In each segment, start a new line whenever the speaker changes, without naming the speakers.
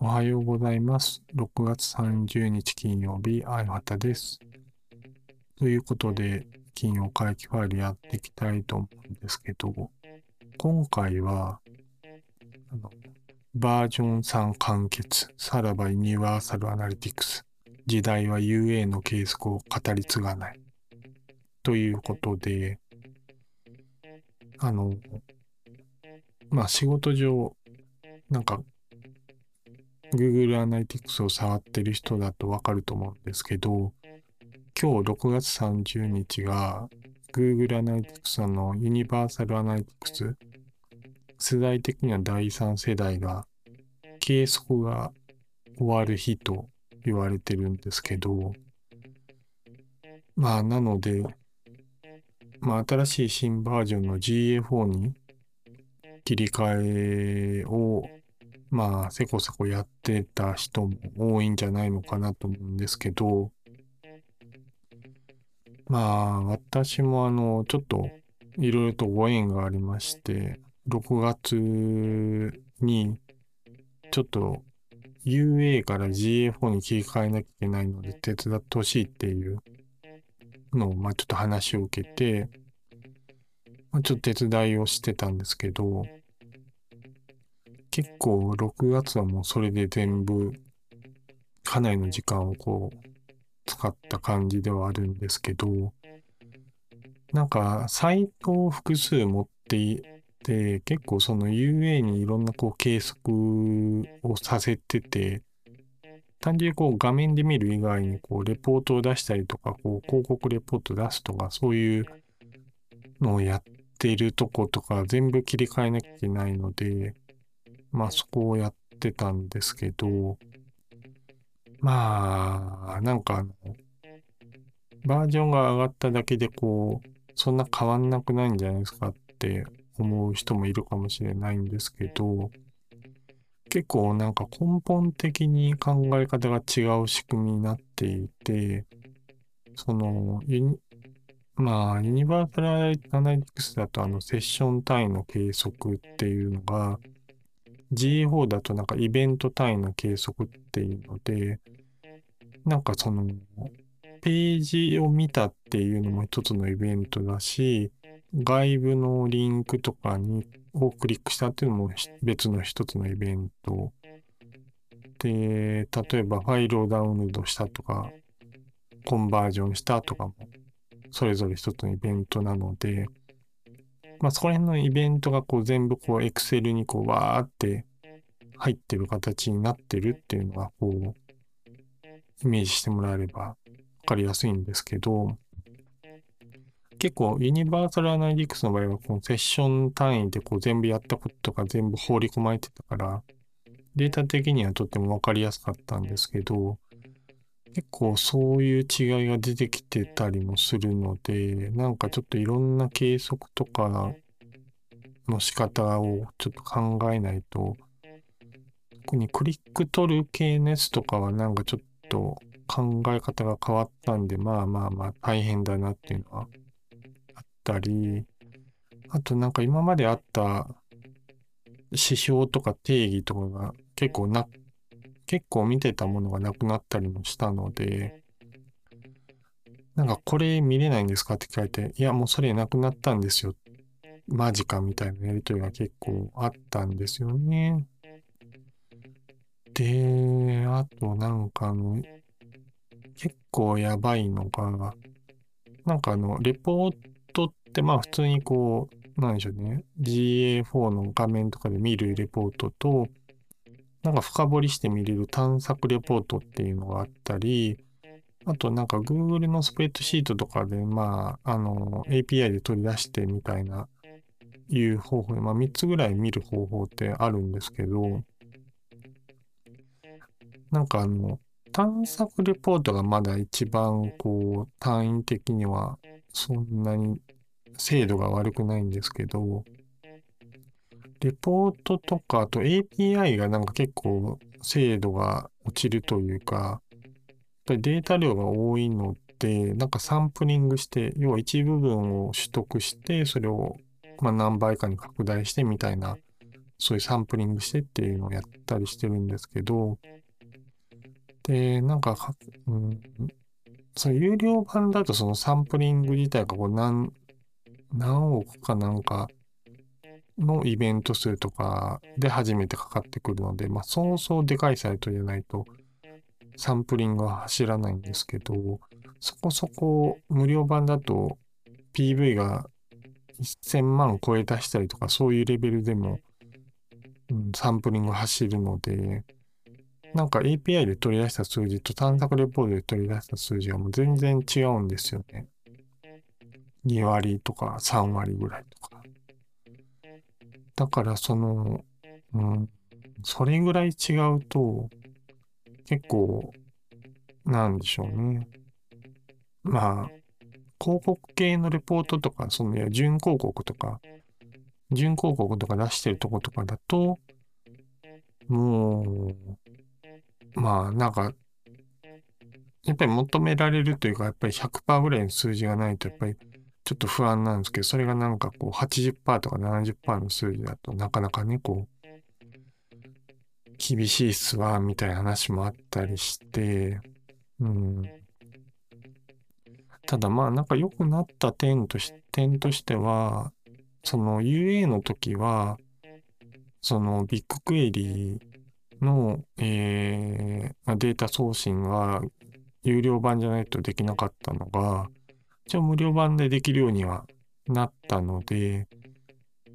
おはようございます。6月30日金曜日、あいはたです。ということで、金曜回帰ファイルやっていきたいと思うんですけど、今回は、あのバージョン3完結、さらばユニバーサルアナリティクス、時代は UA の計測を語り継がない。ということで、あの、まあ仕事上、なんか Google Analytics を触ってる人だとわかると思うんですけど、今日6月30日が Google Analytics の Universal Analytics 世代的には第3世代が計測が終わる日と言われてるんですけど、まあなので、まあ新しい新バージョンの GA4 に切り替えをまあ、せこせこやってた人も多いんじゃないのかなと思うんですけど、まあ、私もあの、ちょっといろいろとご縁がありまして、6月にちょっと UA から GA4 に切り替えなきゃいけないので手伝ってほしいっていうの、まあちょっと話を受けて、まあ、ちょっと手伝いをしてたんですけど、結構6月はもうそれで全部かなりの時間をこう使った感じではあるんですけど、なんかサイトを複数持っていて、結構その UA にいろんなこう計測をさせてて、単純にこう画面で見る以外にこうレポートを出したりとか、こう広告レポート出すとか、そういうのをやっているとことか全部切り替えなきゃいけないので、まあそこをやってたんですけど、まあ、なんかあの、バージョンが上がっただけでこう、そんな変わんなくないんじゃないですかって思う人もいるかもしれないんですけど、結構なんか根本的に考え方が違う仕組みになっていて、その、ユニまあ、ユニバーサルアナリティクスだとあのセッション単位の計測っていうのが、GA4 だとなんかイベント単位の計測っていうので、なんかその、ページを見たっていうのも一つのイベントだし、外部のリンクとかにをクリックしたっていうのも別の一つのイベント。で、例えばファイルをダウンロードしたとか、コンバージョンしたとかも、それぞれ一つのイベントなので、まあそこら辺のイベントがこう全部こう Excel にこうわーって入ってる形になってるっていうのがこうイメージしてもらえればわかりやすいんですけど、結構ユニバーサルアナリティクスの場合はこのセッション単位でこう全部やったこととか全部放り込まれてたから、データ的にはとってもわかりやすかったんですけど、結構そういう違いが出てきてたりもするので、なんかちょっといろんな計測とかの仕方をちょっと考えないと、特にクリック取る系のやつとかはなんかちょっと考え方が変わったんで、まあまあまあ大変だなっていうのはたり、あとなんか今まであった指標とか定義とかが結構な、結構見てたものがなくなったりもしたので、なんかこれ見れないんですかって聞かれて、いやもうそれなくなったんですよ。マジかみたいなやりとりが結構あったんですよね。で、あとなんかあの、結構やばいのが、なんかあの、レポートまあ普通にこう、なんでしょうね、GA4 の画面とかで見るレポートと、なんか深掘りして見れる探索レポートっていうのがあったり、あとなんか Google のスプレッドシートとかで、まあ、あの、API で取り出してみたいな、いう方法で、まあ3つぐらい見る方法ってあるんですけど、なんかあの、探索レポートがまだ一番こう、単位的にはそんなに精度が悪くないんですけど、レポートとか、あと API がなんか結構精度が落ちるというか、やっぱりデータ量が多いのて、なんかサンプリングして、要は一部分を取得して、それをま何倍かに拡大してみたいな、そういうサンプリングしてっていうのをやったりしてるんですけど、で、なんかうん、その有料版だとそのサンプリング自体がこう何、何億かなんかのイベント数とかで初めてかかってくるので、まあ、そうそうでかいサイトじゃないと、サンプリングは走らないんですけど、そこそこ無料版だと PV が1000万超え出したりとか、そういうレベルでも、うん、サンプリング走るので、なんか API で取り出した数字と探索レポートで取り出した数字はもう全然違うんですよね。2割とか3割ぐらいとか。だからその、うん、それぐらい違うと、結構、なんでしょうね。まあ、広告系のレポートとか、その、いや準広告とか、準広告とか出してるとことかだと、もう、まあ、なんか、やっぱり求められるというか、やっぱり100%ぐらいの数字がないと、やっぱりちょっと不安なんですけど、それがなんかこう80%とか70%の数字だとなかなかね、こう、厳しいっすわ、みたいな話もあったりして、うん。ただまあなんか良くなった点とし点としては、その UA の時は、そのビッグクエリの、えー、データ送信が有料版じゃないとできなかったのが、一応無料版でできるようにはなったので、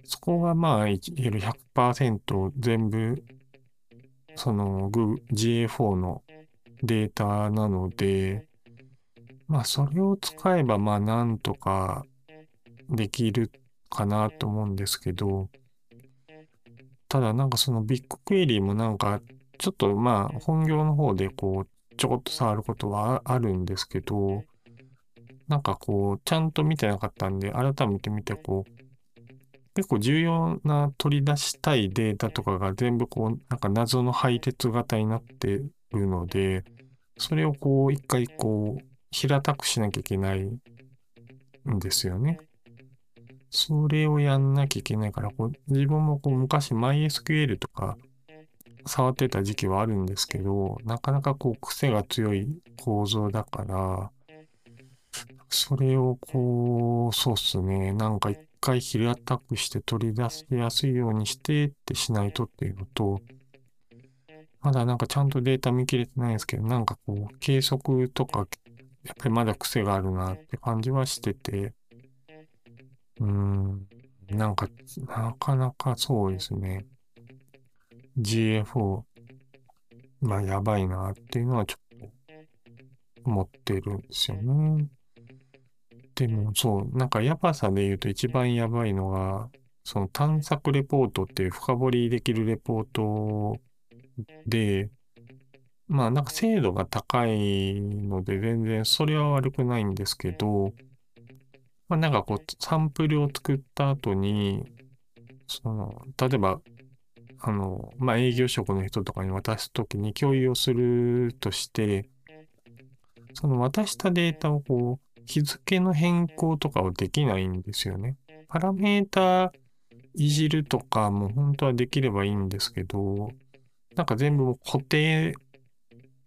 そこがまあ、100%全部、その GA4 のデータなので、まあ、それを使えば、まあ、なんとかできるかなと思うんですけど、ただ、なんかそのビッグクエリーもなんか、ちょっとまあ、本業の方でこう、ちょこっと触ることはあるんですけど、なんかこう、ちゃんと見てなかったんで、改めて見てこう、結構重要な取り出したいデータとかが全部こう、なんか謎の配列型になってるので、それをこう、一回こう、平たくしなきゃいけないんですよね。それをやんなきゃいけないから、こう自分もこう昔 MySQL とか触ってた時期はあるんですけど、なかなかこう癖が強い構造だから、それをこう、そうっすね。なんか一回平たくして取り出しやすいようにしてってしないとっていうのと、まだなんかちゃんとデータ見切れてないんですけど、なんかこう、計測とか、やっぱりまだ癖があるなって感じはしてて、うーん、なんか、なかなかそうですね。GA4、まあやばいなっていうのはちょっと思ってるんですよね。でもそう、なんかやばさで言うと一番やばいのが、その探索レポートっていう深掘りできるレポートで、まあなんか精度が高いので全然それは悪くないんですけど、まあなんかこうサンプルを作った後に、その、例えば、あの、まあ営業職の人とかに渡すときに共有をするとして、その渡したデータをこう、日付の変更とかはできないんですよね。パラメータいじるとかも本当はできればいいんですけど、なんか全部固定、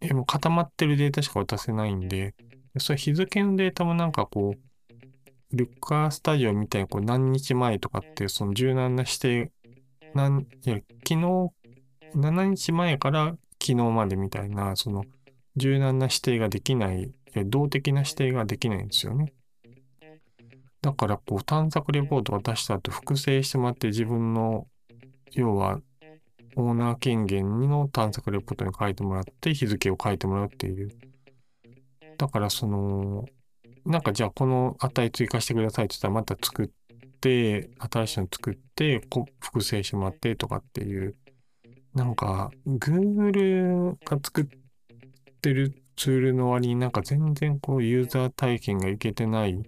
えもう固まってるデータしか渡せないんで、それ日付のデータもなんかこう、ルッカースタジオみたいにこう何日前とかってその柔軟な指定、なんいや昨日、7日前から昨日までみたいな、その柔軟な指定ができない動的な指定ができないんですよね。だから、こう、探索レポートを出した後、複製してもらって自分の、要は、オーナー権限の探索レポートに書いてもらって、日付を書いてもらうっていう。だから、その、なんかじゃあこの値追加してくださいって言ったらまた作って、新しいの作って、複製してもらってとかっていう、なんか、Google が作ってるツールの割になんか全然こうユーザー体験がいけてない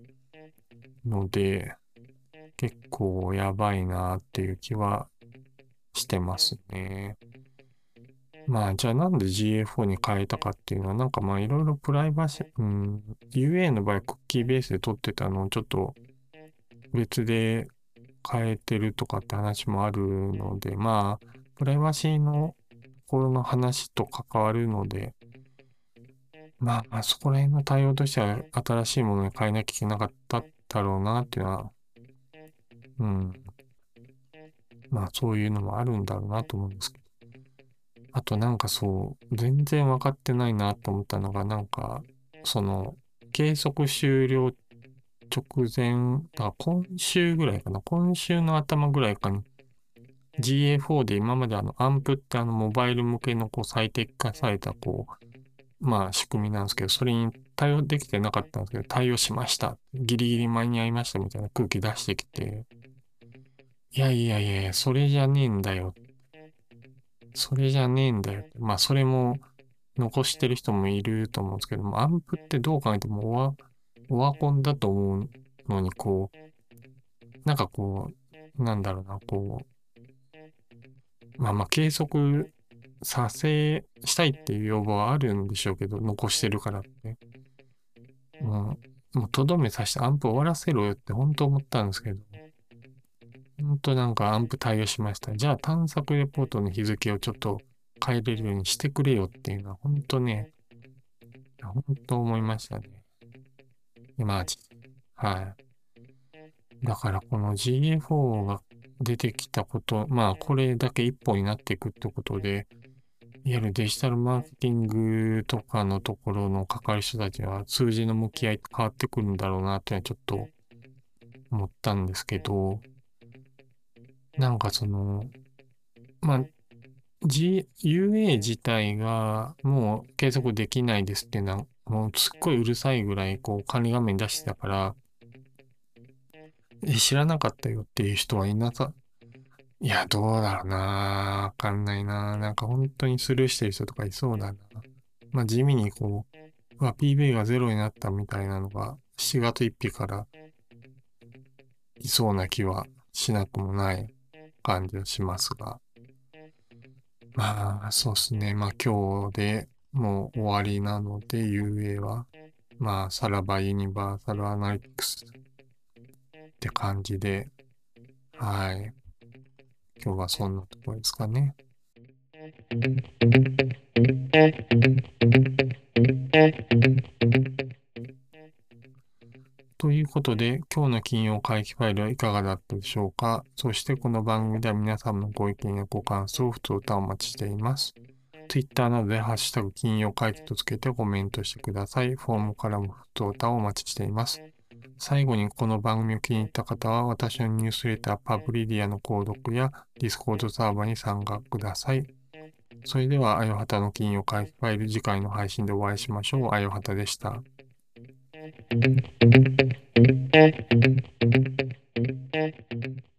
ので、結構やばいなっていう気はしてますね。まあ、じゃあなんで GA4 に変えたかっていうのは、なんかまあいろいろプライバシー、うん、UA の場合クッキーベースで取ってたのをちょっと別で変えてるとかって話もあるので、まあ、プライバシーのところの話と関わるので、まあ、あそこら辺の対応としては新しいものに変えなきゃいけなかっただろうなっていうのは、うん。まあ、そういうのもあるんだろうなと思うんですけど。あとなんかそう、全然分かってないなと思ったのが、なんか、その、計測終了直前、だから今週ぐらいかな、今週の頭ぐらいかに、GA4 で今まであの、アンプってあの、モバイル向けのこう最適化されたこう、まあ仕組みなんですけど、それに対応できてなかったんですけど、対応しました。ギリギリ間に合いましたみたいな空気出してきて、いやいやいや、それじゃねえんだよそれじゃねえんだよ。まあ、それも残してる人もいると思うんですけども、アンプってどう考えてもオワ、オワコンだと思うのに、こう、なんかこう、なんだろうな、こう、まあまあ、計測させ、したいっていう要望はあるんでしょうけど、残してるからって。もう、もうとどめさしてアンプ終わらせろよって本当思ったんですけど、ほんとなんかアンプ対応しました。じゃあ探索レポートの日付をちょっと変えれるようにしてくれよっていうのは本当ね、本当思いましたね。マジ。はい。だからこの GA4 が出てきたこと、まあこれだけ一本になっていくってことで、いわゆるデジタルマーケティングとかのところの関わる人たちは数字の向き合い変わってくるんだろうなっていうのはちょっと思ったんですけど、なんかその、まあ、G、UA 自体がもう計測できないですっていうのは、もうすっごいうるさいぐらいこう管理画面出してたから、え、知らなかったよっていう人はいなさ、いや、どうだろうなわかんないななんか本当にスルーしてる人とかいそうだな。まあ地味にこう、PB がゼロになったみたいなのが7月1日からいそうな気はしなくもない感じがしますが。まあ、そうですね。まあ今日でもう終わりなので、UA は、まあ、さらばユニバーサルアナリティクスって感じで、はい。今日はそんなところですかね。ということで、今日の金曜会期ファイルはいかがだったでしょうかそしてこの番組では皆さんのご意見やご感想、普通歌をお待ちしています。Twitter などでハッシュタグ金曜会期とつけてコメントしてください。フォームからも普通歌をお待ちしています。最後にこの番組を気に入った方は私のニュースレターパブリディアの購読や Discord サーバーに参加ください。それでは、あよはたの金曜会期ファイル次回の配信でお会いしましょう。あよはたでした。Thank you.